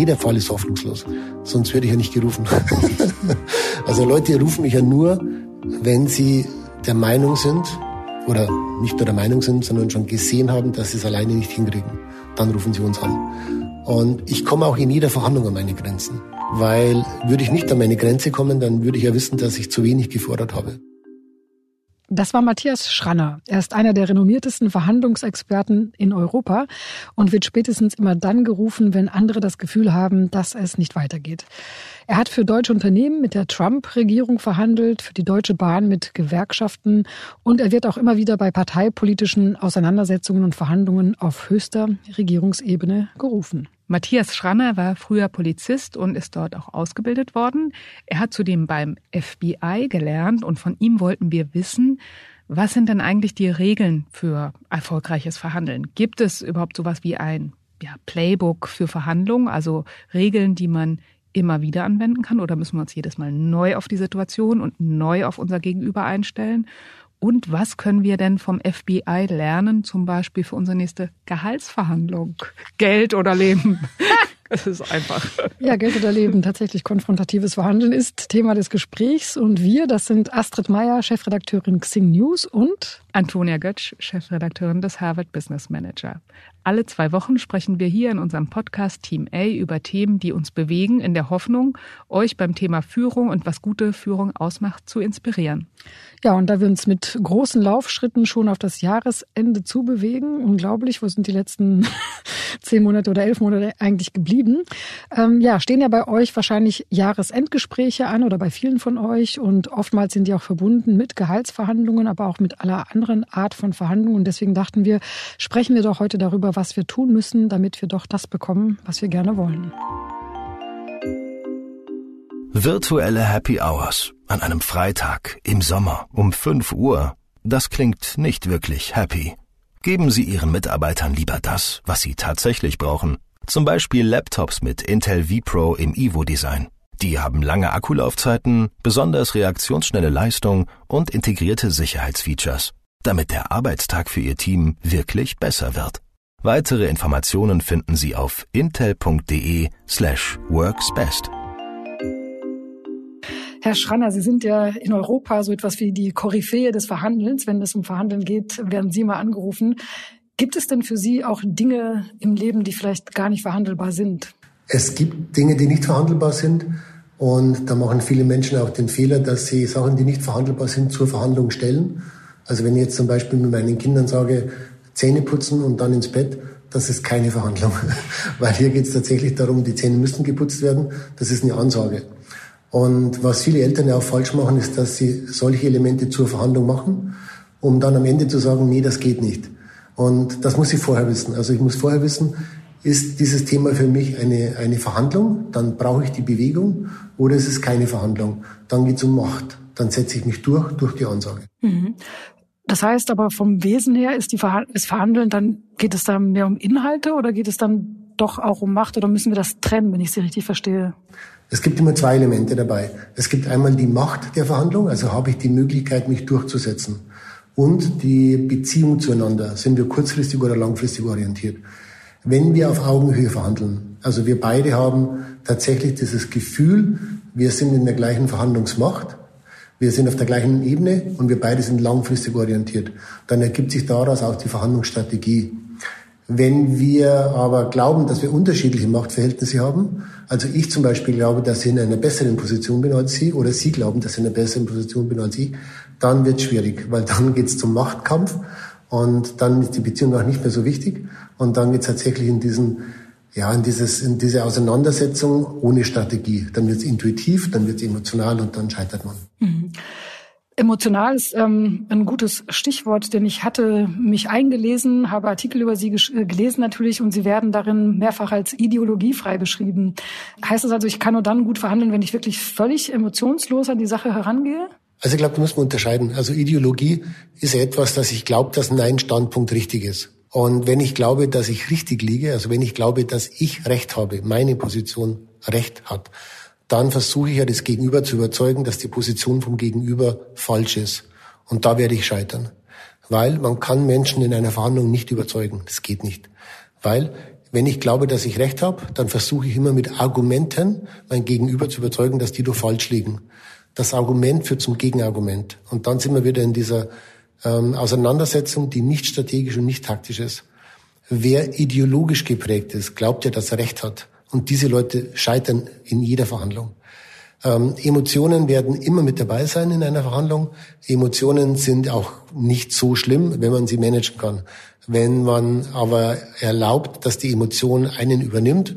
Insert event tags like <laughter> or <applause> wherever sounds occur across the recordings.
Jeder Fall ist hoffnungslos. Sonst würde ich ja nicht gerufen. <laughs> also Leute rufen mich ja nur, wenn sie der Meinung sind, oder nicht nur der Meinung sind, sondern schon gesehen haben, dass sie es alleine nicht hinkriegen. Dann rufen sie uns an. Und ich komme auch in jeder Verhandlung an meine Grenzen. Weil würde ich nicht an meine Grenze kommen, dann würde ich ja wissen, dass ich zu wenig gefordert habe. Das war Matthias Schranner. Er ist einer der renommiertesten Verhandlungsexperten in Europa und wird spätestens immer dann gerufen, wenn andere das Gefühl haben, dass es nicht weitergeht. Er hat für deutsche Unternehmen mit der Trump-Regierung verhandelt, für die Deutsche Bahn mit Gewerkschaften und er wird auch immer wieder bei parteipolitischen Auseinandersetzungen und Verhandlungen auf höchster Regierungsebene gerufen. Matthias Schranner war früher Polizist und ist dort auch ausgebildet worden. Er hat zudem beim FBI gelernt und von ihm wollten wir wissen, was sind denn eigentlich die Regeln für erfolgreiches Verhandeln? Gibt es überhaupt sowas wie ein ja, Playbook für Verhandlungen, also Regeln, die man immer wieder anwenden kann oder müssen wir uns jedes Mal neu auf die Situation und neu auf unser Gegenüber einstellen? Und was können wir denn vom FBI lernen, zum Beispiel für unsere nächste Gehaltsverhandlung? Geld oder Leben? <laughs> Es ist einfach. Ja, Geld oder Leben, tatsächlich konfrontatives Verhandeln ist Thema des Gesprächs. Und wir, das sind Astrid Meyer, Chefredakteurin Xing News und Antonia Götsch, Chefredakteurin des Harvard Business Manager. Alle zwei Wochen sprechen wir hier in unserem Podcast Team A über Themen, die uns bewegen, in der Hoffnung, euch beim Thema Führung und was gute Führung ausmacht, zu inspirieren. Ja, und da wir uns mit großen Laufschritten schon auf das Jahresende zubewegen, unglaublich, wo sind die letzten <laughs> zehn Monate oder elf Monate eigentlich geblieben? Ähm, ja, stehen ja bei euch wahrscheinlich Jahresendgespräche an oder bei vielen von euch und oftmals sind die auch verbunden mit Gehaltsverhandlungen, aber auch mit aller anderen Art von Verhandlungen. Und deswegen dachten wir, sprechen wir doch heute darüber, was wir tun müssen, damit wir doch das bekommen, was wir gerne wollen. Virtuelle Happy Hours an einem Freitag im Sommer um 5 Uhr. Das klingt nicht wirklich happy. Geben Sie Ihren Mitarbeitern lieber das, was sie tatsächlich brauchen. Zum Beispiel Laptops mit Intel vPro im Evo-Design. Die haben lange Akkulaufzeiten, besonders reaktionsschnelle Leistung und integrierte Sicherheitsfeatures, damit der Arbeitstag für Ihr Team wirklich besser wird. Weitere Informationen finden Sie auf intel.de slash worksbest. Herr Schranner, Sie sind ja in Europa so etwas wie die Koryphäe des Verhandelns. Wenn es um Verhandeln geht, werden Sie mal angerufen. Gibt es denn für Sie auch Dinge im Leben, die vielleicht gar nicht verhandelbar sind? Es gibt Dinge, die nicht verhandelbar sind. Und da machen viele Menschen auch den Fehler, dass sie Sachen, die nicht verhandelbar sind, zur Verhandlung stellen. Also wenn ich jetzt zum Beispiel mit meinen Kindern sage, Zähne putzen und dann ins Bett, das ist keine Verhandlung. <laughs> Weil hier geht es tatsächlich darum, die Zähne müssen geputzt werden. Das ist eine Ansage. Und was viele Eltern ja auch falsch machen, ist, dass sie solche Elemente zur Verhandlung machen, um dann am Ende zu sagen, nee, das geht nicht. Und das muss ich vorher wissen. Also ich muss vorher wissen, ist dieses Thema für mich eine, eine Verhandlung, dann brauche ich die Bewegung, oder ist es keine Verhandlung, dann geht es um Macht. Dann setze ich mich durch, durch die Ansage. Mhm. Das heißt aber vom Wesen her ist die ist Verhandeln, dann geht es da mehr um Inhalte oder geht es dann doch auch um Macht oder müssen wir das trennen, wenn ich Sie richtig verstehe? Es gibt immer zwei Elemente dabei. Es gibt einmal die Macht der Verhandlung, also habe ich die Möglichkeit, mich durchzusetzen. Und die Beziehung zueinander. Sind wir kurzfristig oder langfristig orientiert? Wenn wir auf Augenhöhe verhandeln, also wir beide haben tatsächlich dieses Gefühl, wir sind in der gleichen Verhandlungsmacht, wir sind auf der gleichen Ebene und wir beide sind langfristig orientiert, dann ergibt sich daraus auch die Verhandlungsstrategie. Wenn wir aber glauben, dass wir unterschiedliche Machtverhältnisse haben, also ich zum Beispiel glaube, dass ich in einer besseren Position bin als Sie oder Sie glauben, dass ich in einer besseren Position bin als ich, dann wird schwierig, weil dann geht es zum Machtkampf und dann ist die Beziehung auch nicht mehr so wichtig und dann geht es tatsächlich in diesen ja, in, dieses, in diese Auseinandersetzung ohne Strategie. Dann wird es intuitiv, dann wird es emotional und dann scheitert man. Mhm. Emotional ist ähm, ein gutes Stichwort, denn ich hatte mich eingelesen, habe Artikel über Sie äh, gelesen natürlich und Sie werden darin mehrfach als ideologiefrei beschrieben. Heißt das also, ich kann nur dann gut verhandeln, wenn ich wirklich völlig emotionslos an die Sache herangehe? Also ich glaube, da muss man unterscheiden. Also Ideologie ist etwas, dass ich glaube, dass mein Standpunkt richtig ist. Und wenn ich glaube, dass ich richtig liege, also wenn ich glaube, dass ich Recht habe, meine Position Recht hat, dann versuche ich ja das Gegenüber zu überzeugen, dass die Position vom Gegenüber falsch ist. Und da werde ich scheitern. Weil man kann Menschen in einer Verhandlung nicht überzeugen. Das geht nicht. Weil Wenn ich glaube, dass ich recht habe, dann versuche ich immer mit Argumenten mein Gegenüber zu überzeugen, dass die doch falsch liegen. Das Argument führt zum Gegenargument. Und dann sind wir wieder in dieser ähm, Auseinandersetzung, die nicht strategisch und nicht taktisch ist. Wer ideologisch geprägt ist, glaubt ja, dass er recht hat. Und diese Leute scheitern in jeder Verhandlung. Ähm, Emotionen werden immer mit dabei sein in einer Verhandlung. Emotionen sind auch nicht so schlimm, wenn man sie managen kann. Wenn man aber erlaubt, dass die Emotion einen übernimmt,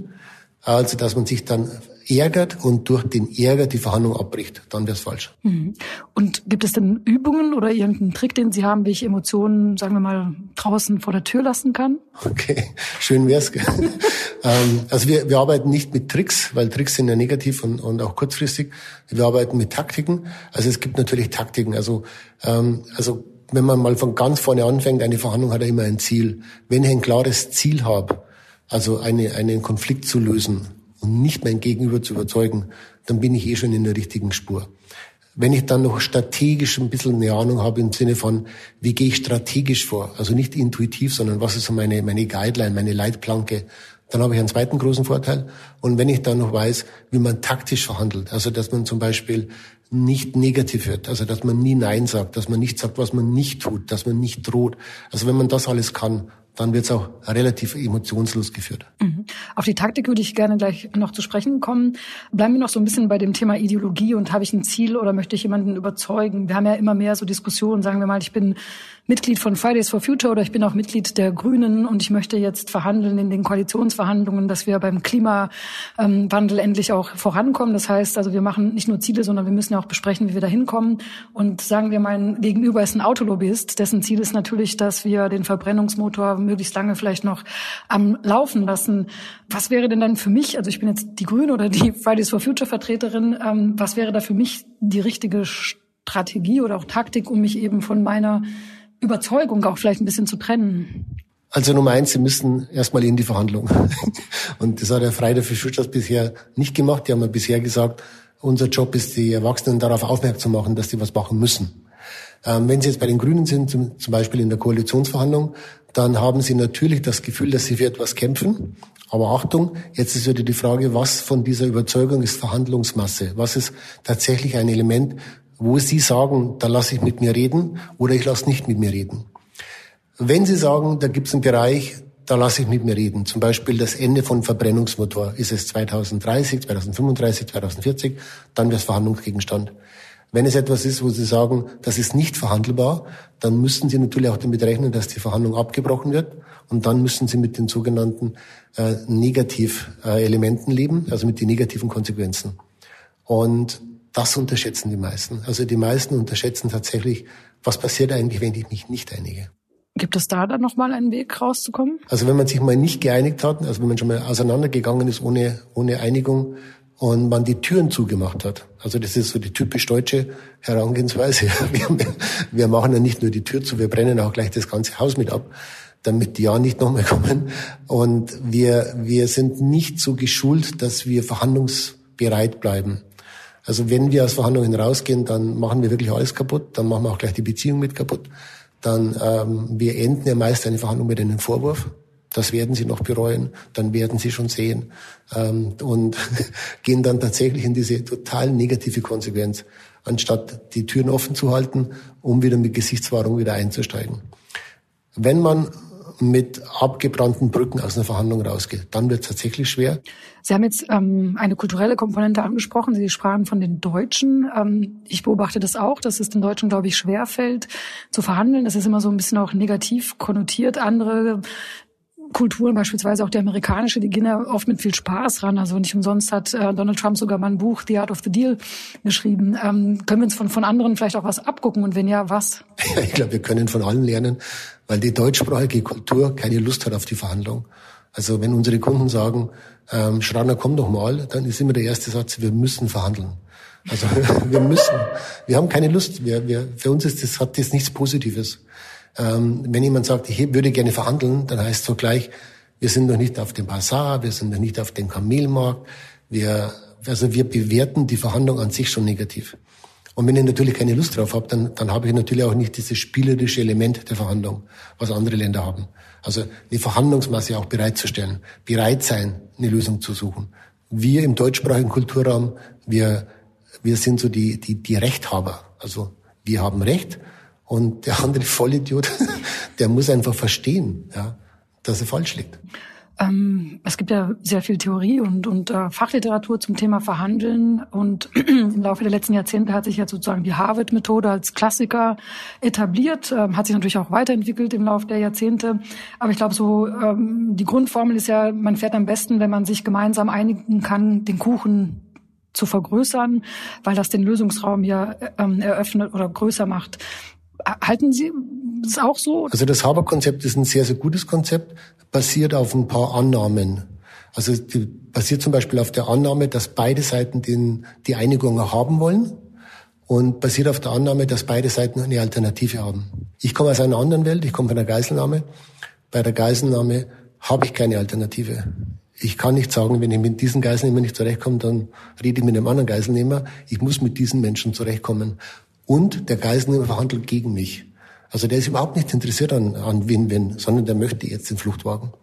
also dass man sich dann ärgert und durch den Ärger die Verhandlung abbricht, dann wäre es falsch. Mhm. Und gibt es denn Übungen oder irgendeinen Trick, den Sie haben, wie ich Emotionen, sagen wir mal, draußen vor der Tür lassen kann? Okay, schön wär's. <laughs> ähm, also wir, wir arbeiten nicht mit Tricks, weil Tricks sind ja negativ und, und auch kurzfristig. Wir arbeiten mit Taktiken. Also es gibt natürlich Taktiken. Also, ähm, also wenn man mal von ganz vorne anfängt, eine Verhandlung hat ja immer ein Ziel. Wenn ich ein klares Ziel habe, also eine, einen Konflikt zu lösen, und nicht mein Gegenüber zu überzeugen, dann bin ich eh schon in der richtigen Spur. Wenn ich dann noch strategisch ein bisschen eine Ahnung habe im Sinne von, wie gehe ich strategisch vor, also nicht intuitiv, sondern was ist so meine, meine Guideline, meine Leitplanke, dann habe ich einen zweiten großen Vorteil. Und wenn ich dann noch weiß, wie man taktisch verhandelt, also dass man zum Beispiel nicht negativ wird, also dass man nie Nein sagt, dass man nicht sagt, was man nicht tut, dass man nicht droht. Also wenn man das alles kann, dann wird es auch relativ emotionslos geführt. Mhm. Auf die Taktik würde ich gerne gleich noch zu sprechen kommen. Bleiben wir noch so ein bisschen bei dem Thema Ideologie und habe ich ein Ziel oder möchte ich jemanden überzeugen? Wir haben ja immer mehr so Diskussionen, sagen wir mal, ich bin Mitglied von Fridays for Future oder ich bin auch Mitglied der Grünen und ich möchte jetzt verhandeln in den Koalitionsverhandlungen, dass wir beim Klimawandel endlich auch vorankommen. Das heißt, also wir machen nicht nur Ziele, sondern wir müssen ja auch besprechen, wie wir da hinkommen. Und sagen wir, mein Gegenüber ist ein Autolobbyist, dessen Ziel ist natürlich, dass wir den Verbrennungsmotor möglichst lange vielleicht noch am Laufen lassen. Was wäre denn dann für mich, also ich bin jetzt die Grüne oder die Fridays for Future Vertreterin, ähm, was wäre da für mich die richtige Strategie oder auch Taktik, um mich eben von meiner Überzeugung auch vielleicht ein bisschen zu trennen? Also Nummer eins, Sie müssen erstmal in die Verhandlung. <laughs> Und das hat der Friday für Schutz bisher nicht gemacht. Die haben ja bisher gesagt, unser Job ist, die Erwachsenen darauf aufmerksam zu machen, dass die was machen müssen. Ähm, wenn Sie jetzt bei den Grünen sind, zum, zum Beispiel in der Koalitionsverhandlung, dann haben Sie natürlich das Gefühl, dass Sie für etwas kämpfen. Aber Achtung, jetzt ist wieder die Frage, was von dieser Überzeugung ist Verhandlungsmasse? Was ist tatsächlich ein Element, wo Sie sagen, da lasse ich mit mir reden oder ich lasse nicht mit mir reden. Wenn Sie sagen, da gibt es einen Bereich, da lasse ich mit mir reden, zum Beispiel das Ende von Verbrennungsmotor, ist es 2030, 2035, 2040, dann wäre es Verhandlungsgegenstand. Wenn es etwas ist, wo Sie sagen, das ist nicht verhandelbar, dann müssen Sie natürlich auch damit rechnen, dass die Verhandlung abgebrochen wird. Und dann müssen Sie mit den sogenannten äh, Negativelementen äh, leben, also mit den negativen Konsequenzen. Und das unterschätzen die meisten. Also die meisten unterschätzen tatsächlich, was passiert eigentlich, wenn ich mich nicht einige. Gibt es da dann nochmal einen Weg rauszukommen? Also wenn man sich mal nicht geeinigt hat, also wenn man schon mal auseinandergegangen ist ohne, ohne Einigung und man die Türen zugemacht hat. Also das ist so die typisch deutsche Herangehensweise. <laughs> Wir, wir machen ja nicht nur die Tür zu, wir brennen auch gleich das ganze Haus mit ab, damit die ja nicht nochmal kommen. Und wir, wir sind nicht so geschult, dass wir verhandlungsbereit bleiben. Also wenn wir aus Verhandlungen rausgehen, dann machen wir wirklich alles kaputt, dann machen wir auch gleich die Beziehung mit kaputt. Dann ähm, wir enden ja meist eine Verhandlung mit einem Vorwurf. Das werden sie noch bereuen, dann werden sie schon sehen ähm, und <laughs> gehen dann tatsächlich in diese total negative Konsequenz, anstatt die Türen offen zu halten, um wieder mit Gesichtswahrung wieder einzusteigen. Wenn man mit abgebrannten Brücken aus einer Verhandlung rausgeht. Dann wird es tatsächlich schwer. Sie haben jetzt ähm, eine kulturelle Komponente angesprochen. Sie sprachen von den Deutschen. Ähm, ich beobachte das auch, dass es den Deutschen, glaube ich, schwerfällt zu verhandeln. Das ist immer so ein bisschen auch negativ konnotiert. Andere Kulturen, beispielsweise auch die amerikanische, die gehen ja oft mit viel Spaß ran. Also nicht umsonst hat äh, Donald Trump sogar mal ein Buch, The Art of the Deal, geschrieben. Ähm, können wir uns von, von anderen vielleicht auch was abgucken und wenn ja, was? <laughs> Ich glaube, wir können von allen lernen, weil die deutschsprachige Kultur keine Lust hat auf die Verhandlung. Also wenn unsere Kunden sagen, ähm, Schraner, komm doch mal, dann ist immer der erste Satz, wir müssen verhandeln. Also <laughs> wir müssen, wir haben keine Lust. Wir, wir, für uns ist das, hat das nichts Positives. Ähm, wenn jemand sagt, ich würde gerne verhandeln, dann heißt es so gleich, wir sind noch nicht auf dem Bazar, wir sind noch nicht auf dem Kamelmarkt. Wir, also wir bewerten die Verhandlung an sich schon negativ. Und wenn ich natürlich keine Lust drauf habe, dann, dann habe ich natürlich auch nicht dieses spielerische Element der Verhandlung, was andere Länder haben. Also eine Verhandlungsmasse auch bereitzustellen, bereit sein, eine Lösung zu suchen. Wir im deutschsprachigen Kulturraum, wir, wir sind so die, die, die Rechthaber. Also wir haben Recht und der andere Vollidiot, <laughs> der muss einfach verstehen, ja, dass er falsch liegt. Ähm, es gibt ja sehr viel Theorie und, und äh, Fachliteratur zum Thema Verhandeln. Und <clears throat> im Laufe der letzten Jahrzehnte hat sich ja sozusagen die Harvard-Methode als Klassiker etabliert, ähm, hat sich natürlich auch weiterentwickelt im Laufe der Jahrzehnte. Aber ich glaube, so ähm, die Grundformel ist ja, man fährt am besten, wenn man sich gemeinsam einigen kann, den Kuchen zu vergrößern, weil das den Lösungsraum ja ähm, eröffnet oder größer macht. Halten Sie das auch so? Also das Haber-Konzept ist ein sehr, sehr gutes Konzept, basiert auf ein paar Annahmen. Also die basiert zum Beispiel auf der Annahme, dass beide Seiten den, die Einigung haben wollen und basiert auf der Annahme, dass beide Seiten eine Alternative haben. Ich komme aus einer anderen Welt, ich komme von der Geiselnahme. Bei der Geiselnahme habe ich keine Alternative. Ich kann nicht sagen, wenn ich mit diesen Geiselnehmer nicht zurechtkomme, dann rede ich mit einem anderen Geiselnehmer. Ich muss mit diesen Menschen zurechtkommen. Und der Geiselnehmer verhandelt gegen mich. Also der ist überhaupt nicht interessiert an, an Win-Win, sondern der möchte jetzt den Fluchtwagen.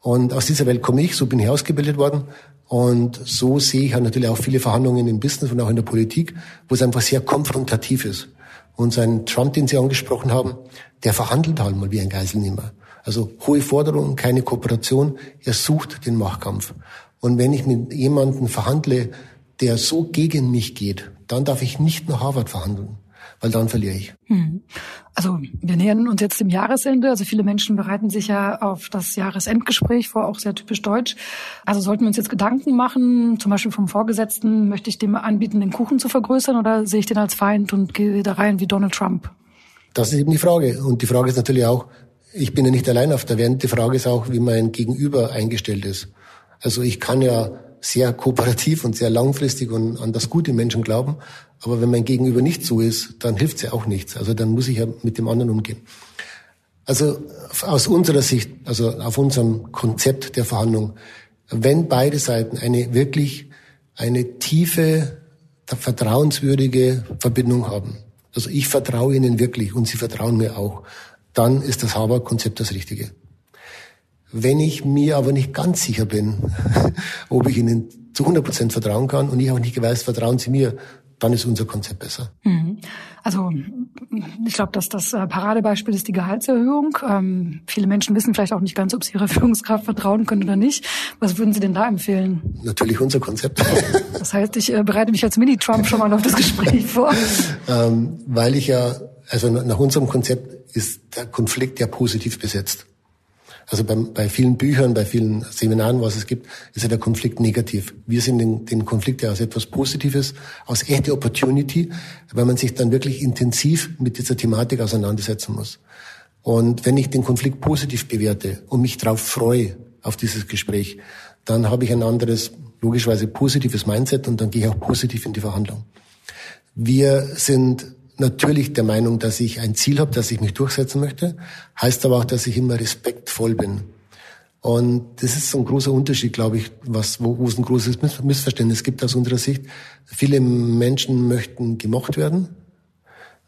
Und aus dieser Welt komme ich, so bin ich ausgebildet worden. Und so sehe ich halt natürlich auch viele Verhandlungen im Business und auch in der Politik, wo es einfach sehr konfrontativ ist. Und sein Trump, den Sie angesprochen haben, der verhandelt halt mal wie ein Geiselnehmer. Also hohe Forderungen, keine Kooperation. Er sucht den Machtkampf. Und wenn ich mit jemandem verhandle, der so gegen mich geht, dann darf ich nicht nach Harvard verhandeln weil dann verliere ich. Hm. Also wir nähern uns jetzt dem Jahresende. Also viele Menschen bereiten sich ja auf das Jahresendgespräch vor, auch sehr typisch deutsch. Also sollten wir uns jetzt Gedanken machen, zum Beispiel vom Vorgesetzten, möchte ich dem anbieten, den Kuchen zu vergrößern oder sehe ich den als Feind und gehe da rein wie Donald Trump? Das ist eben die Frage. Und die Frage ist natürlich auch, ich bin ja nicht allein auf der Welt. Die Frage ist auch, wie mein Gegenüber eingestellt ist. Also ich kann ja sehr kooperativ und sehr langfristig und an das gute Menschen glauben. Aber wenn mein Gegenüber nicht so ist, dann hilft es ja auch nichts. Also dann muss ich ja mit dem anderen umgehen. Also aus unserer Sicht, also auf unserem Konzept der Verhandlung, wenn beide Seiten eine wirklich eine tiefe, vertrauenswürdige Verbindung haben, also ich vertraue ihnen wirklich und sie vertrauen mir auch, dann ist das Haber-Konzept das Richtige. Wenn ich mir aber nicht ganz sicher bin, <laughs> ob ich ihnen zu 100 Prozent vertrauen kann und ich auch nicht weiß, vertrauen sie mir, dann ist unser Konzept besser. Mhm. Also ich glaube, dass das äh, Paradebeispiel ist die Gehaltserhöhung. Ähm, viele Menschen wissen vielleicht auch nicht ganz, ob sie ihrer <laughs> Führungskraft vertrauen können oder nicht. Was würden Sie denn da empfehlen? Natürlich unser Konzept. <laughs> Das heißt, ich äh, bereite mich als Mini-Trump schon mal auf das Gespräch vor. Ähm, weil ich ja, also nach unserem Konzept ist der Konflikt ja positiv besetzt. Also bei, bei vielen Büchern, bei vielen Seminaren, was es gibt, ist ja der Konflikt negativ. Wir sehen den, den Konflikt ja als etwas Positives, als echte Opportunity, weil man sich dann wirklich intensiv mit dieser Thematik auseinandersetzen muss. Und wenn ich den Konflikt positiv bewerte und mich darauf freue, auf dieses Gespräch, dann habe ich ein anderes, logischerweise positives Mindset und dann gehe ich auch positiv in die Verhandlung. Wir sind natürlich der Meinung, dass ich ein Ziel habe, dass ich mich durchsetzen möchte, heißt aber auch, dass ich immer respektvoll bin. Und das ist so ein großer Unterschied, glaube ich, was, wo, wo es ein großes Missverständnis gibt aus unserer Sicht. Viele Menschen möchten gemocht werden,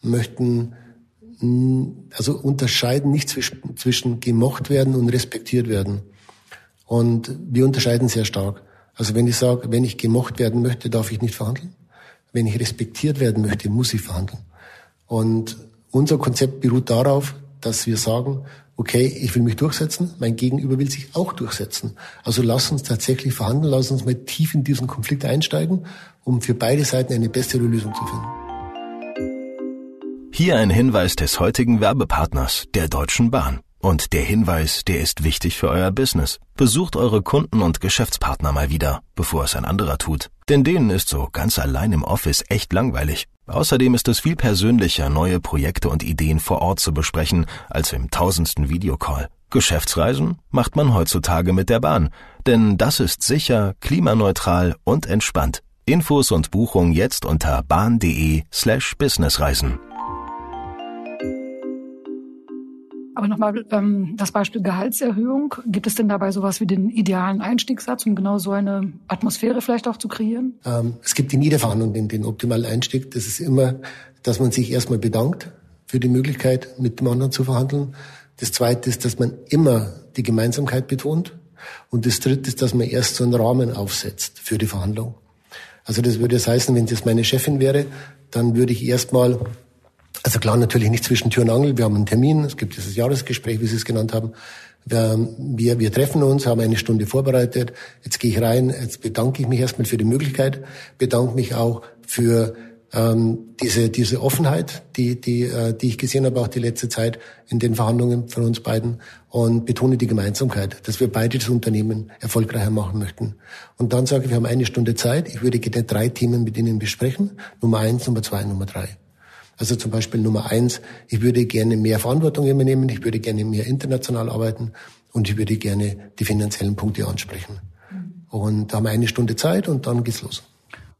möchten also unterscheiden nicht zwischen, zwischen gemocht werden und respektiert werden. Und wir unterscheiden sehr stark. Also wenn ich sage, wenn ich gemocht werden möchte, darf ich nicht verhandeln. Wenn ich respektiert werden möchte, muss ich verhandeln. Und unser Konzept beruht darauf, dass wir sagen, okay, ich will mich durchsetzen, mein Gegenüber will sich auch durchsetzen. Also lass uns tatsächlich verhandeln, lass uns mal tief in diesen Konflikt einsteigen, um für beide Seiten eine bessere Lösung zu finden. Hier ein Hinweis des heutigen Werbepartners, der Deutschen Bahn. Und der Hinweis, der ist wichtig für euer Business. Besucht eure Kunden und Geschäftspartner mal wieder, bevor es ein anderer tut. Denn denen ist so ganz allein im Office echt langweilig. Außerdem ist es viel persönlicher, neue Projekte und Ideen vor Ort zu besprechen, als im tausendsten Videocall. Geschäftsreisen macht man heutzutage mit der Bahn, denn das ist sicher, klimaneutral und entspannt. Infos und Buchung jetzt unter bahn.de slash businessreisen. Aber nochmal ähm, das Beispiel Gehaltserhöhung. Gibt es denn dabei sowas wie den idealen Einstiegssatz, um genau so eine Atmosphäre vielleicht auch zu kreieren? Ähm, es gibt in jeder Verhandlung den, den optimalen Einstieg. Das ist immer, dass man sich erstmal bedankt für die Möglichkeit, mit dem anderen zu verhandeln. Das zweite ist, dass man immer die Gemeinsamkeit betont. Und das dritte ist, dass man erst so einen Rahmen aufsetzt für die Verhandlung. Also das würde es heißen, wenn das meine Chefin wäre, dann würde ich erstmal, also klar natürlich nicht zwischen Tür und Angel, wir haben einen Termin, es gibt dieses Jahresgespräch, wie Sie es genannt haben. Wir, wir, wir treffen uns, haben eine Stunde vorbereitet. Jetzt gehe ich rein, jetzt bedanke ich mich erstmal für die Möglichkeit, bedanke mich auch für ähm, diese, diese Offenheit, die, die, äh, die ich gesehen habe, auch die letzte Zeit in den Verhandlungen von uns beiden und betone die Gemeinsamkeit, dass wir beide das Unternehmen erfolgreicher machen möchten. Und dann sage ich, wir haben eine Stunde Zeit. Ich würde gerne drei Themen mit Ihnen besprechen. Nummer eins, Nummer zwei, Nummer drei. Also zum Beispiel Nummer eins, ich würde gerne mehr Verantwortung übernehmen, ich würde gerne mehr international arbeiten und ich würde gerne die finanziellen Punkte ansprechen. Und da haben wir eine Stunde Zeit und dann geht's los.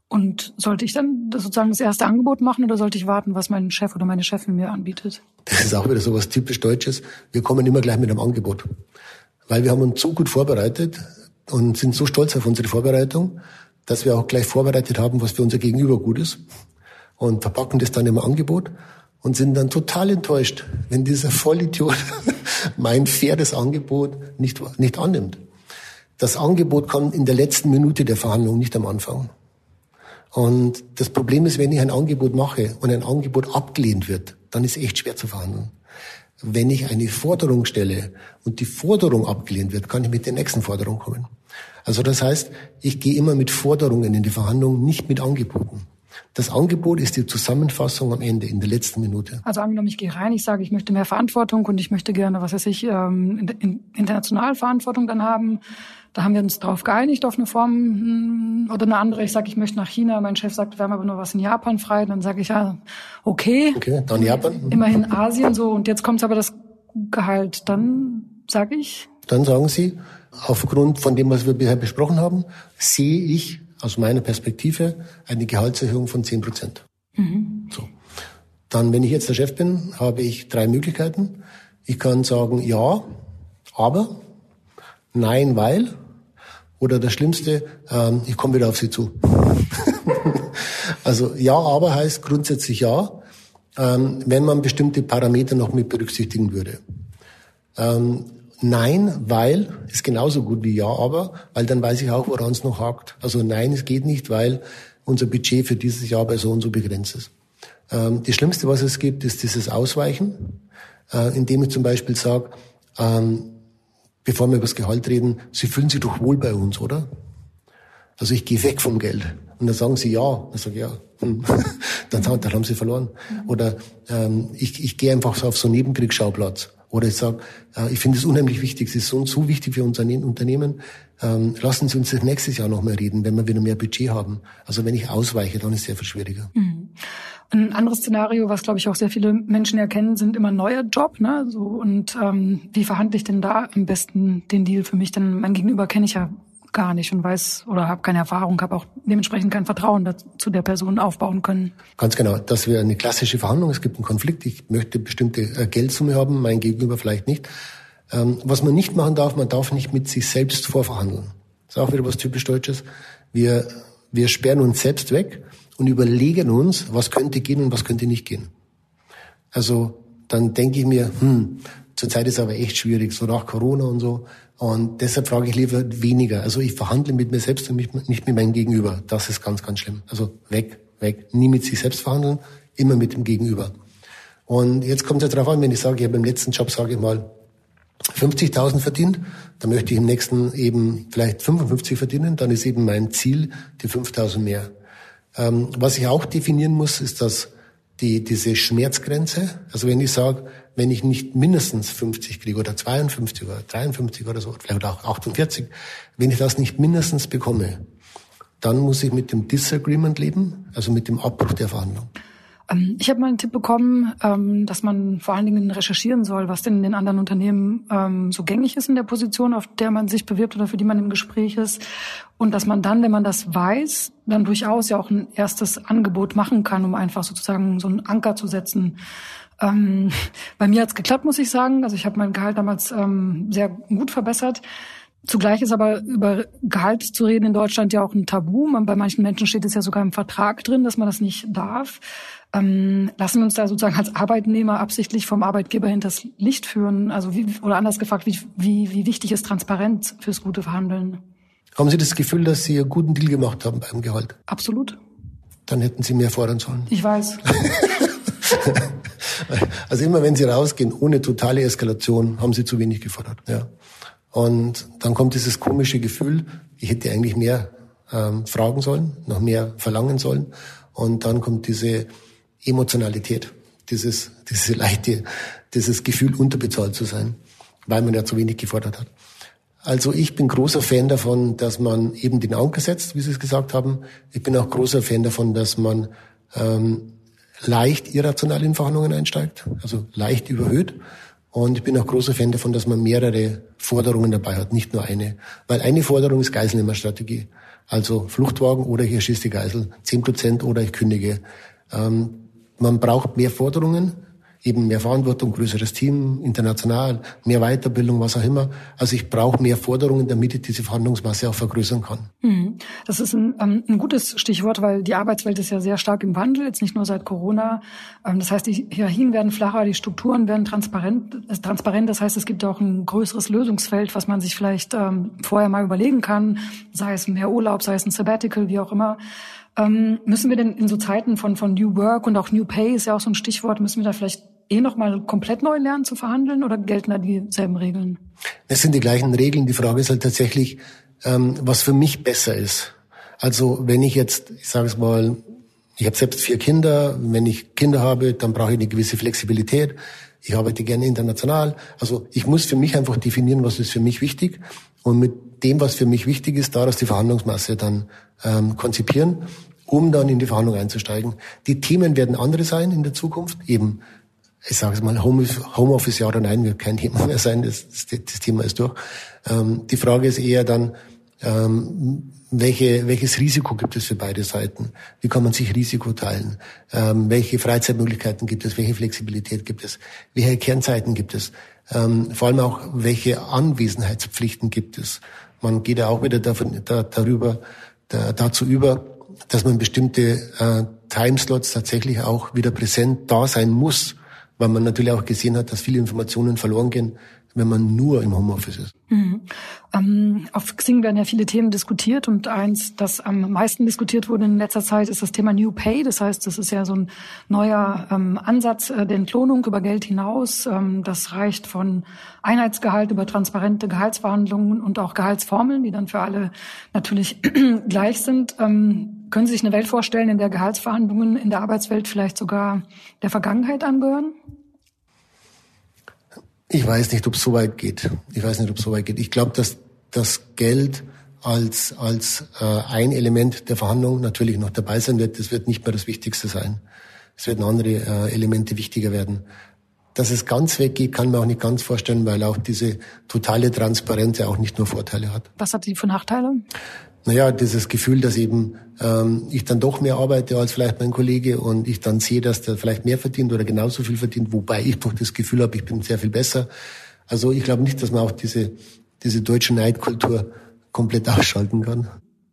Und sollte ich dann sozusagen das erste Angebot machen oder sollte ich warten, was mein Chef oder meine Chefin mir anbietet? Das ist auch wieder so was typisch Deutsches. Wir kommen immer gleich mit einem Angebot. Weil wir haben uns so gut vorbereitet und sind so stolz auf unsere Vorbereitung, dass wir auch gleich vorbereitet haben, was für unser Gegenüber gut ist. Und verpacken das dann im Angebot und sind dann total enttäuscht, wenn dieser Vollidiot <laughs> mein faires Angebot nicht, nicht annimmt. Das Angebot kommt in der letzten Minute der Verhandlung, nicht am Anfang. Und das Problem ist, wenn ich ein Angebot mache und ein Angebot abgelehnt wird, dann ist es echt schwer zu verhandeln. Wenn ich eine Forderung stelle und die Forderung abgelehnt wird, kann ich mit der nächsten Forderung kommen. Also das heißt, ich gehe immer mit Forderungen in die Verhandlung, nicht mit Angeboten. Das Angebot ist die Zusammenfassung am Ende, in der letzten Minute. Also angenommen, ich gehe rein, ich sage, ich möchte mehr Verantwortung und ich möchte gerne, was weiß ich, ähm, international Verantwortung dann haben. Da haben wir uns darauf geeinigt, auf eine Form hm, oder eine andere. Ich sage, ich möchte nach China. Mein Chef sagt, wir haben aber nur was in Japan frei. Dann sage ich, ja, okay. Okay, dann Japan. Immerhin Asien so. Und jetzt kommt aber das Gehalt. Dann sage ich. Dann sagen Sie, aufgrund von dem, was wir bisher besprochen haben, sehe ich aus meiner Perspektive eine Gehaltserhöhung von 10 Prozent. Mhm. So. Dann, wenn ich jetzt der Chef bin, habe ich drei Möglichkeiten. Ich kann sagen, ja, aber, nein, weil, oder das Schlimmste, ähm, ich komme wieder auf Sie zu. <laughs> also ja, aber heißt grundsätzlich ja, ähm, wenn man bestimmte Parameter noch mit berücksichtigen würde. Ähm, nein, weil ist genauso gut wie ja, aber, weil dann weiß ich auch, woran es noch hakt. Also nein, es geht nicht, weil unser Budget für dieses Jahr bei so und so begrenzt ist. Ähm, das Schlimmste, was es gibt, ist dieses Ausweichen, äh, indem ich zum Beispiel sage, ähm, bevor wir über das Gehalt reden, Sie fühlen sich doch wohl bei uns, oder? Also ich gehe weg vom Geld. Und dann sagen sie ja. Dann sage ich ja. Hm. <laughs> dann, dann haben sie verloren. Oder ähm, ich, ich gehe einfach so auf so einen Nebenkriegsschauplatz. Oder ich sage, äh, ich finde es unheimlich wichtig, es ist so, so wichtig für unser Unternehmen. Ähm, lassen Sie uns das nächstes Jahr noch mal reden, wenn wir wieder mehr Budget haben. Also wenn ich ausweiche, dann ist es sehr viel schwieriger. Mhm. Ein anderes Szenario, was glaube ich auch sehr viele Menschen erkennen, sind immer neuer Job. Ne? So, und ähm, wie verhandle ich denn da am besten den Deal für mich? Denn mein Gegenüber kenne ich ja gar nicht und weiß oder habe keine Erfahrung, habe auch dementsprechend kein Vertrauen zu der Person aufbauen können. Ganz genau. Das wäre eine klassische Verhandlung. Es gibt einen Konflikt. Ich möchte bestimmte äh, Geldsumme haben, mein Gegenüber vielleicht nicht. Ähm, was man nicht machen darf, man darf nicht mit sich selbst vorverhandeln. Das ist auch wieder was typisch Deutsches. Wir, wir sperren uns selbst weg und überlegen uns, was könnte gehen und was könnte nicht gehen. Also dann denke ich mir, hm, zurzeit ist aber echt schwierig, so nach Corona und so. Und deshalb frage ich lieber weniger. Also ich verhandle mit mir selbst und nicht mit meinem Gegenüber. Das ist ganz, ganz schlimm. Also weg, weg. Nie mit sich selbst verhandeln, immer mit dem Gegenüber. Und jetzt kommt es ja darauf an, wenn ich sage, ich habe im letzten Job, sage ich mal, 50.000 verdient, dann möchte ich im nächsten eben vielleicht 55 verdienen, dann ist eben mein Ziel die 5.000 mehr. Ähm, was ich auch definieren muss, ist dass die, diese Schmerzgrenze. Also wenn ich sage, wenn ich nicht mindestens 50 kriege oder 52 oder 53 oder so, vielleicht auch 48, wenn ich das nicht mindestens bekomme, dann muss ich mit dem Disagreement leben, also mit dem Abbruch der Verhandlung. Ähm, ich habe mal einen Tipp bekommen, ähm, dass man vor allen Dingen recherchieren soll, was denn in den anderen Unternehmen ähm, so gängig ist in der Position, auf der man sich bewirbt oder für die man im Gespräch ist. Und dass man dann, wenn man das weiß, dann durchaus ja auch ein erstes Angebot machen kann, um einfach sozusagen so einen Anker zu setzen. Bei mir hat's geklappt, muss ich sagen. Also ich habe mein Gehalt damals sehr gut verbessert. Zugleich ist aber über Gehalt zu reden in Deutschland ja auch ein Tabu. Bei manchen Menschen steht es ja sogar im Vertrag drin, dass man das nicht darf. Ähm, lassen wir uns da sozusagen als Arbeitnehmer absichtlich vom Arbeitgeber hinters Licht führen? Also wie, oder anders gefragt, wie, wie, wie wichtig ist Transparenz fürs gute Verhandeln? Haben Sie das Gefühl, dass Sie einen guten Deal gemacht haben beim Gehalt? Absolut. Dann hätten Sie mehr fordern sollen. Ich weiß. <laughs> <laughs> also immer wenn Sie rausgehen ohne totale Eskalation, haben Sie zu wenig gefordert. Ja. Und dann kommt dieses komische Gefühl, ich hätte eigentlich mehr ähm, fragen sollen, noch mehr verlangen sollen. Und dann kommt diese Emotionalität, dieses, diese leichte, dieses Gefühl, unterbezahlt zu sein, weil man ja zu wenig gefordert hat. Also ich bin großer Fan davon, dass man eben den Anker setzt, wie Sie es gesagt haben. Ich bin auch großer Fan davon, dass man ähm, leicht irrational in Verhandlungen einsteigt, also leicht überhöht. Und ich bin auch großer Fan davon, dass man mehrere Forderungen dabei hat, nicht nur eine. Weil eine Forderung ist Geiselnehmerstrategie. Also Fluchtwagen oder ich erschieße die Geisel, zehn Prozent oder ich kündige. Ähm, man braucht mehr Forderungen, eben mehr Verantwortung, größeres Team, international, mehr Weiterbildung, was auch immer. Also ich brauche mehr Forderungen, damit ich diese Verhandlungsmasse auch vergrößern kann. Mhm. Das ist ein, ähm, ein gutes Stichwort, weil die Arbeitswelt ist ja sehr stark im Wandel, jetzt nicht nur seit Corona. Ähm, das heißt, die Hierarchien werden flacher, die Strukturen werden transparent. Äh, transparent. Das heißt, es gibt auch ein größeres Lösungsfeld, was man sich vielleicht ähm, vorher mal überlegen kann, sei es mehr Urlaub, sei es ein Sabbatical, wie auch immer. Ähm, müssen wir denn in so Zeiten von, von New Work und auch New Pay ist ja auch so ein Stichwort, müssen wir da vielleicht eh nochmal komplett neu lernen zu verhandeln oder gelten da dieselben Regeln? Es sind die gleichen Regeln. Die Frage ist halt tatsächlich, ähm, was für mich besser ist. Also wenn ich jetzt, ich sage es mal, ich habe selbst vier Kinder. Wenn ich Kinder habe, dann brauche ich eine gewisse Flexibilität. Ich arbeite gerne international. Also ich muss für mich einfach definieren, was ist für mich wichtig. Und mit dem, was für mich wichtig ist, daraus die Verhandlungsmasse dann ähm, konzipieren, um dann in die Verhandlung einzusteigen. Die Themen werden andere sein in der Zukunft. Eben ich sage es mal, Homeoffice ja oder nein wird kein Thema mehr sein, das, das, Thema ist durch. Ähm, die Frage ist eher dann, ähm, welche, welches Risiko gibt es für beide Seiten? Wie kann man sich Risiko teilen? Ähm, welche Freizeitmöglichkeiten gibt es? Welche Flexibilität gibt es? Welche Kernzeiten gibt es? Ähm, vor allem auch, welche Anwesenheitspflichten gibt es? Man geht ja auch wieder davon, da, darüber, da, dazu über, dass man bestimmte äh, Timeslots tatsächlich auch wieder präsent da sein muss weil man natürlich auch gesehen hat, dass viele Informationen verloren gehen, wenn man nur im Homeoffice ist. Mhm. Ähm, auf Xing werden ja viele Themen diskutiert und eins, das am meisten diskutiert wurde in letzter Zeit, ist das Thema New Pay. Das heißt, das ist ja so ein neuer ähm, Ansatz äh, der Entlohnung über Geld hinaus. Ähm, das reicht von Einheitsgehalt über transparente Gehaltsverhandlungen und auch Gehaltsformeln, die dann für alle natürlich <clears throat> gleich sind. Ähm, können Sie sich eine Welt vorstellen, in der Gehaltsverhandlungen in der Arbeitswelt vielleicht sogar der Vergangenheit angehören? Ich weiß nicht, ob es so weit geht. Ich weiß nicht, ob es so weit geht. Ich glaube, dass das Geld als, als äh, ein Element der Verhandlung natürlich noch dabei sein wird. Das wird nicht mehr das Wichtigste sein. Es werden andere äh, Elemente wichtiger werden. Dass es ganz weggeht, kann man auch nicht ganz vorstellen, weil auch diese totale Transparenz ja auch nicht nur Vorteile hat. Was hat die für Nachteile? Naja, dieses Gefühl, dass eben ähm, ich dann doch mehr arbeite als vielleicht mein Kollege und ich dann sehe, dass der vielleicht mehr verdient oder genauso viel verdient, wobei ich doch das Gefühl habe, ich bin sehr viel besser. Also ich glaube nicht, dass man auch diese, diese deutsche Neidkultur komplett ausschalten kann.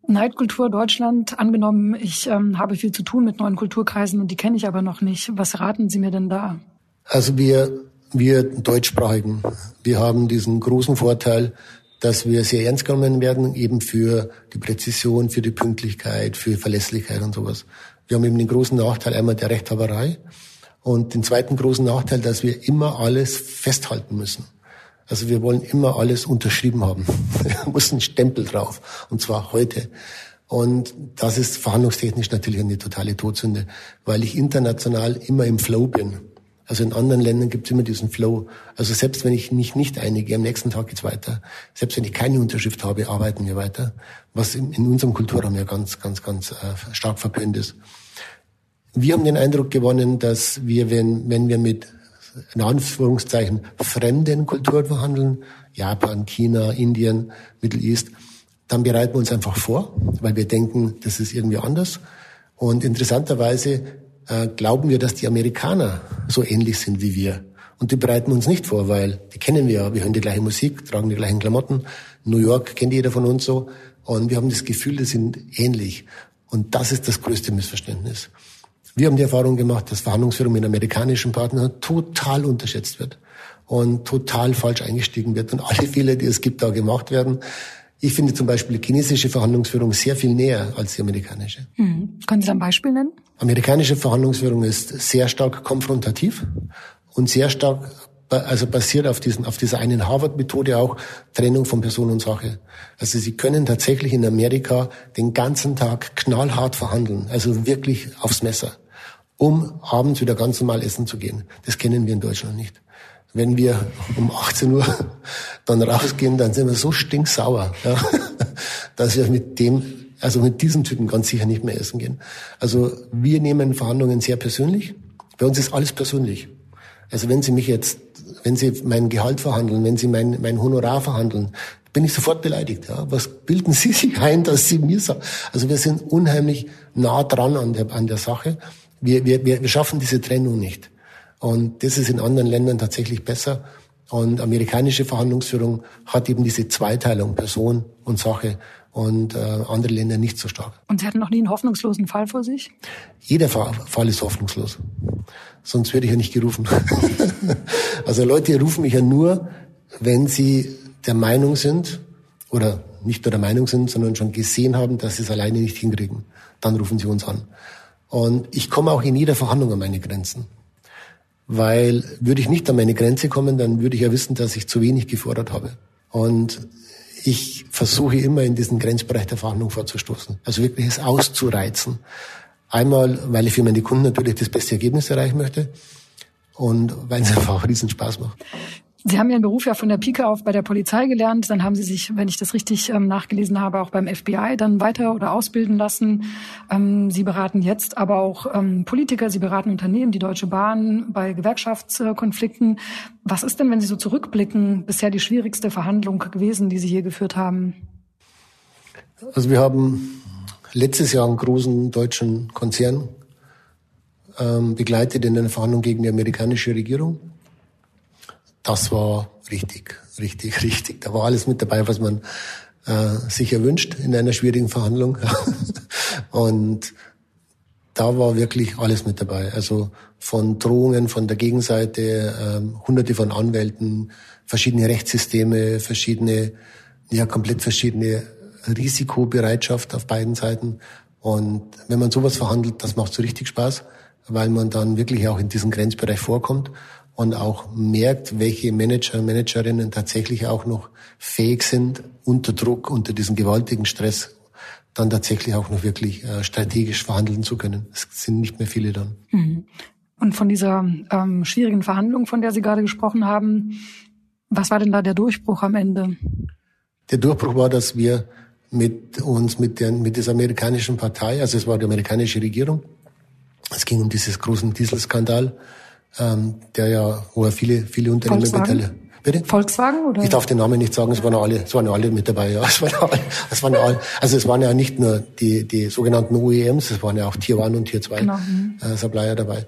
Neidkultur Deutschland, angenommen, ich ähm, habe viel zu tun mit neuen Kulturkreisen und die kenne ich aber noch nicht. Was raten Sie mir denn da? Also wir, wir Deutschsprachigen, wir haben diesen großen Vorteil, dass wir sehr ernst genommen werden, eben für die Präzision, für die Pünktlichkeit, für Verlässlichkeit und sowas. Wir haben eben den großen Nachteil einmal der Rechthaberei und den zweiten großen Nachteil, dass wir immer alles festhalten müssen. Also wir wollen immer alles unterschrieben haben. da muss ein Stempel drauf und zwar heute. Und das ist verhandlungstechnisch natürlich eine totale Todsünde, weil ich international immer im Flow bin. Also in anderen Ländern gibt es immer diesen Flow. Also selbst wenn ich mich nicht einige, am nächsten Tag geht's weiter. Selbst wenn ich keine Unterschrift habe, arbeiten wir weiter. Was in, in unserem Kulturraum ja ganz, ganz, ganz äh, stark verpönt ist. Wir haben den Eindruck gewonnen, dass wir, wenn, wenn wir mit in Anführungszeichen fremden Kulturen verhandeln, Japan, China, Indien, Middle East, dann bereiten wir uns einfach vor, weil wir denken, das ist irgendwie anders. Und interessanterweise äh, glauben wir, dass die Amerikaner so ähnlich sind wie wir. Und die bereiten uns nicht vor, weil die kennen wir ja. Wir hören die gleiche Musik, tragen die gleichen Klamotten, New York kennt jeder von uns so. Und wir haben das Gefühl, die sind ähnlich. Und das ist das größte Missverständnis. Wir haben die Erfahrung gemacht, dass Verhandlungsführung mit amerikanischen Partnern total unterschätzt wird und total falsch eingestiegen wird und alle Fehler, die es gibt, da gemacht werden. Ich finde zum Beispiel die chinesische Verhandlungsführung sehr viel näher als die amerikanische. Mhm. Können Sie ein Beispiel nennen? Amerikanische Verhandlungsführung ist sehr stark konfrontativ und sehr stark also basiert auf diesen, auf dieser einen Harvard-Methode auch Trennung von Person und Sache. Also sie können tatsächlich in Amerika den ganzen Tag knallhart verhandeln, also wirklich aufs Messer, um abends wieder ganz normal essen zu gehen. Das kennen wir in Deutschland nicht. Wenn wir um 18 Uhr <laughs> dann rausgehen, dann sind wir so stinksauer, ja, <laughs> dass wir mit dem, also mit diesem Typen ganz sicher nicht mehr essen gehen. Also wir nehmen Verhandlungen sehr persönlich. Bei uns ist alles persönlich. Also wenn Sie mich jetzt, wenn Sie mein Gehalt verhandeln, wenn Sie mein, mein Honorar verhandeln, bin ich sofort beleidigt. Ja. Was bilden Sie <laughs> sich ein, dass Sie mir sagen? Also wir sind unheimlich nah dran an der, an der Sache. Wir, wir, wir schaffen diese Trennung nicht. Und das ist in anderen Ländern tatsächlich besser. Und amerikanische Verhandlungsführung hat eben diese Zweiteilung Person und Sache und äh, andere Länder nicht so stark. Und Sie hatten noch nie einen hoffnungslosen Fall vor sich? Jeder Fall ist hoffnungslos. Sonst würde ich ja nicht gerufen. <laughs> also Leute rufen mich ja nur, wenn sie der Meinung sind oder nicht nur der Meinung sind, sondern schon gesehen haben, dass sie es alleine nicht hinkriegen. Dann rufen sie uns an. Und ich komme auch in jeder Verhandlung an meine Grenzen. Weil würde ich nicht an meine Grenze kommen, dann würde ich ja wissen, dass ich zu wenig gefordert habe. Und ich versuche immer in diesen Grenzbereich der Verhandlung vorzustoßen. Also wirklich es auszureizen. Einmal, weil ich für meine Kunden natürlich das beste Ergebnis erreichen möchte und weil es <laughs> einfach riesen Spaß macht. Sie haben Ihren Beruf ja von der Pike auf bei der Polizei gelernt. Dann haben Sie sich, wenn ich das richtig ähm, nachgelesen habe, auch beim FBI dann weiter oder ausbilden lassen. Ähm, Sie beraten jetzt aber auch ähm, Politiker, Sie beraten Unternehmen, die Deutsche Bahn bei Gewerkschaftskonflikten. Was ist denn, wenn Sie so zurückblicken, bisher die schwierigste Verhandlung gewesen, die Sie hier geführt haben? Also wir haben letztes Jahr einen großen deutschen Konzern ähm, begleitet in einer Verhandlung gegen die amerikanische Regierung das war richtig, richtig, <laughs> richtig. Da war alles mit dabei, was man äh, sich erwünscht in einer schwierigen Verhandlung. <laughs> und da war wirklich alles mit dabei. Also von Drohungen von der Gegenseite, äh, hunderte von Anwälten, verschiedene Rechtssysteme, verschiedene, ja, komplett verschiedene Risikobereitschaft auf beiden Seiten. Und wenn man sowas verhandelt, das macht so richtig Spaß, weil man dann wirklich auch in diesen Grenzbereich vorkommt und auch merkt, welche Manager, Managerinnen tatsächlich auch noch fähig sind, unter Druck, unter diesem gewaltigen Stress dann tatsächlich auch noch wirklich äh, strategisch verhandeln zu können. Es sind nicht mehr viele dann. Mhm. Und von dieser ähm, schwierigen Verhandlung, von der Sie gerade gesprochen haben, was war denn da der Durchbruch am Ende? Der Durchbruch war, dass wir mit uns, mit, der, mit dieser amerikanischen Partei, also es war die amerikanische Regierung, es ging um dieses großen Dieselskandal, ähm, der ja, wo er viele, viele Unternehmen beteiligt. Bitte? Volkswagen oder? Ich darf den Namen nicht sagen, es waren ja alle, es waren alle mit dabei, ja. <laughs> Es waren ja alle, es waren alle, also es waren ja nicht nur die, die sogenannten OEMs, es waren ja auch Tier 1 und Tier 2 genau. Äh, Supplier dabei.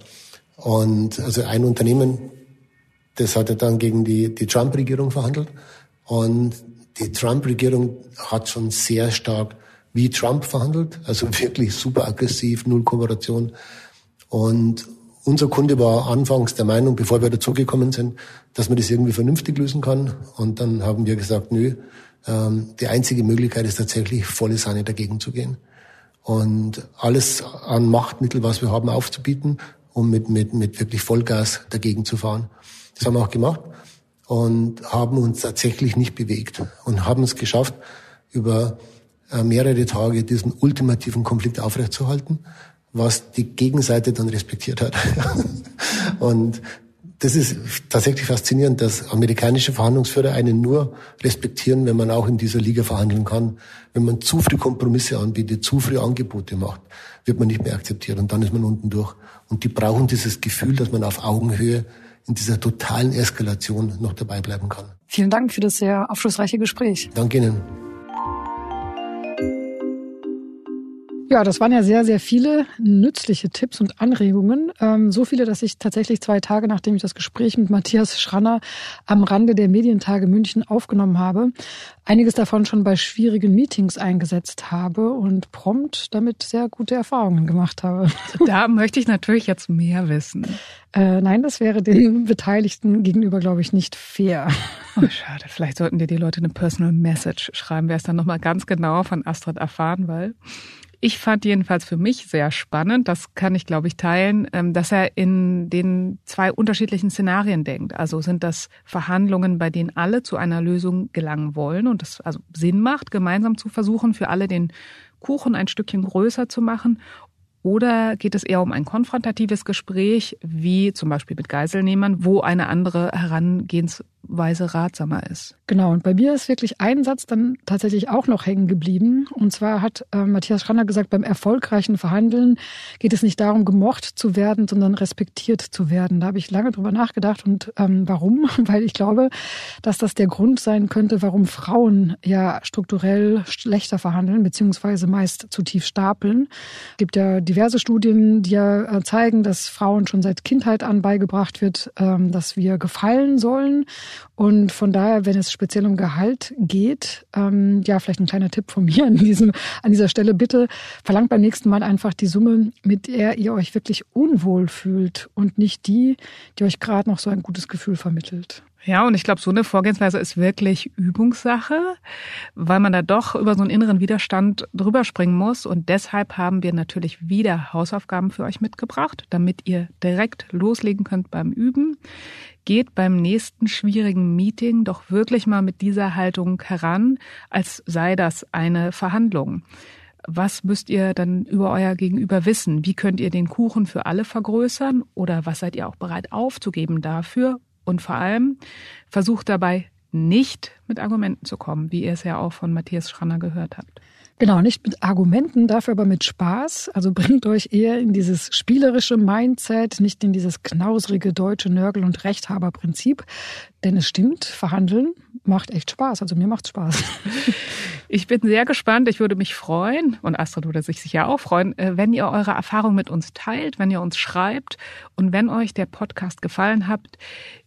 Und also ein Unternehmen, das hat er dann gegen die, die Trump-Regierung verhandelt. Und die Trump-Regierung hat schon sehr stark wie Trump verhandelt, also <laughs> wirklich super aggressiv, null Kooperation. Und unser Kunde war anfangs der Meinung, bevor wir dazugekommen sind, dass man das irgendwie vernünftig lösen kann. Und dann haben wir gesagt, nö, ähm, die einzige Möglichkeit ist tatsächlich volle Sahne dagegen zu gehen. Und alles an Machtmittel, was wir haben, aufzubieten, um mit, mit, mit wirklich Vollgas dagegen zu fahren. Das haben wir auch gemacht und haben uns tatsächlich nicht bewegt und haben es geschafft, über äh, mehrere Tage diesen ultimativen Konflikt aufrechtzuerhalten was die Gegenseite dann respektiert hat. <laughs> und das ist tatsächlich faszinierend, dass amerikanische Verhandlungsführer einen nur respektieren, wenn man auch in dieser Liga verhandeln kann. Wenn man zu früh Kompromisse anbietet, zu früh Angebote macht, wird man nicht mehr akzeptiert und dann ist man unten durch. Und die brauchen dieses Gefühl, dass man auf Augenhöhe in dieser totalen Eskalation noch dabei bleiben kann. Vielen Dank für das sehr aufschlussreiche Gespräch. Danke Ihnen. Ja, das waren ja sehr, sehr viele nützliche Tipps und Anregungen. Ähm, so viele, dass ich tatsächlich zwei Tage, nachdem ich das Gespräch mit Matthias Schranner am Rande der Medientage München aufgenommen habe, einiges davon schon bei schwierigen Meetings eingesetzt habe und prompt damit sehr gute Erfahrungen gemacht habe. <laughs> Da möchte ich natürlich jetzt mehr wissen. Äh, nein, das wäre den <laughs> Beteiligten gegenüber, glaube ich, nicht fair. Oh, schade. Vielleicht sollten dir die Leute eine Personal Message schreiben, wer es dann nochmal ganz genau von Astrid erfahren, weil ich fand jedenfalls für mich sehr spannend, das kann ich glaube ich teilen, ähm, dass er in den zwei unterschiedlichen Szenarien denkt. Also sind das Verhandlungen, bei denen alle zu einer Lösung gelangen wollen und das also Sinn macht, gemeinsam zu versuchen, für alle den Kuchen ein Stückchen größer zu machen oder geht es eher um ein konfrontatives Gespräch, wie zum Beispiel mit Geiselnehmern, wo eine andere Herangehensweise ratsamer ist? Genau, und bei mir ist wirklich ein Satz dann tatsächlich auch noch hängen geblieben. Und zwar hat äh, Matthias Schranner gesagt, beim erfolgreichen Verhandeln geht es nicht darum, gemocht zu werden, sondern respektiert zu werden. Da habe ich lange drüber nachgedacht. Und ähm, warum? <laughs> Weil ich glaube, dass das der Grund sein könnte, warum Frauen ja strukturell schlechter verhandeln, beziehungsweise meist zu tief stapeln. Es gibt ja diverse Studien, die ja äh, zeigen, dass Frauen schon seit Kindheit an beigebracht wird, ähm, dass wir gefallen sollen. Und von daher, wenn es speziell um Gehalt geht, ähm, ja, vielleicht ein kleiner Tipp von mir an, diesem, an dieser Stelle. Bitte verlangt beim nächsten Mal einfach die Summe, mit der ihr euch wirklich unwohl fühlt und nicht die, die euch gerade noch so ein gutes Gefühl vermittelt. Ja, und ich glaube, so eine Vorgehensweise ist wirklich Übungssache, weil man da doch über so einen inneren Widerstand drüber springen muss. Und deshalb haben wir natürlich wieder Hausaufgaben für euch mitgebracht, damit ihr direkt loslegen könnt beim Üben. Geht beim nächsten schwierigen Meeting doch wirklich mal mit dieser Haltung heran, als sei das eine Verhandlung. Was müsst ihr dann über euer Gegenüber wissen? Wie könnt ihr den Kuchen für alle vergrößern? Oder was seid ihr auch bereit aufzugeben dafür? Und vor allem versucht dabei nicht mit Argumenten zu kommen, wie ihr es ja auch von Matthias Schranner gehört habt. Genau, nicht mit Argumenten, dafür aber mit Spaß. Also bringt euch eher in dieses spielerische Mindset, nicht in dieses knausrige deutsche Nörgel- und Rechthaberprinzip. Denn es stimmt, verhandeln macht echt Spaß. Also mir macht Spaß. <laughs> Ich bin sehr gespannt. Ich würde mich freuen, und Astrid würde sich sicher auch freuen, äh, wenn ihr eure Erfahrung mit uns teilt, wenn ihr uns schreibt. Und wenn euch der Podcast gefallen hat,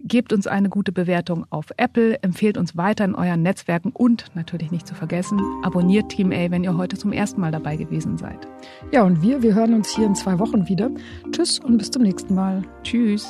gebt uns eine gute Bewertung auf Apple, empfehlt uns weiter in euren Netzwerken und natürlich nicht zu vergessen, abonniert Team A, wenn ihr heute zum ersten Mal dabei gewesen seid. Ja, und wir, wir hören uns hier in zwei Wochen wieder. Tschüss und bis zum nächsten Mal. Tschüss.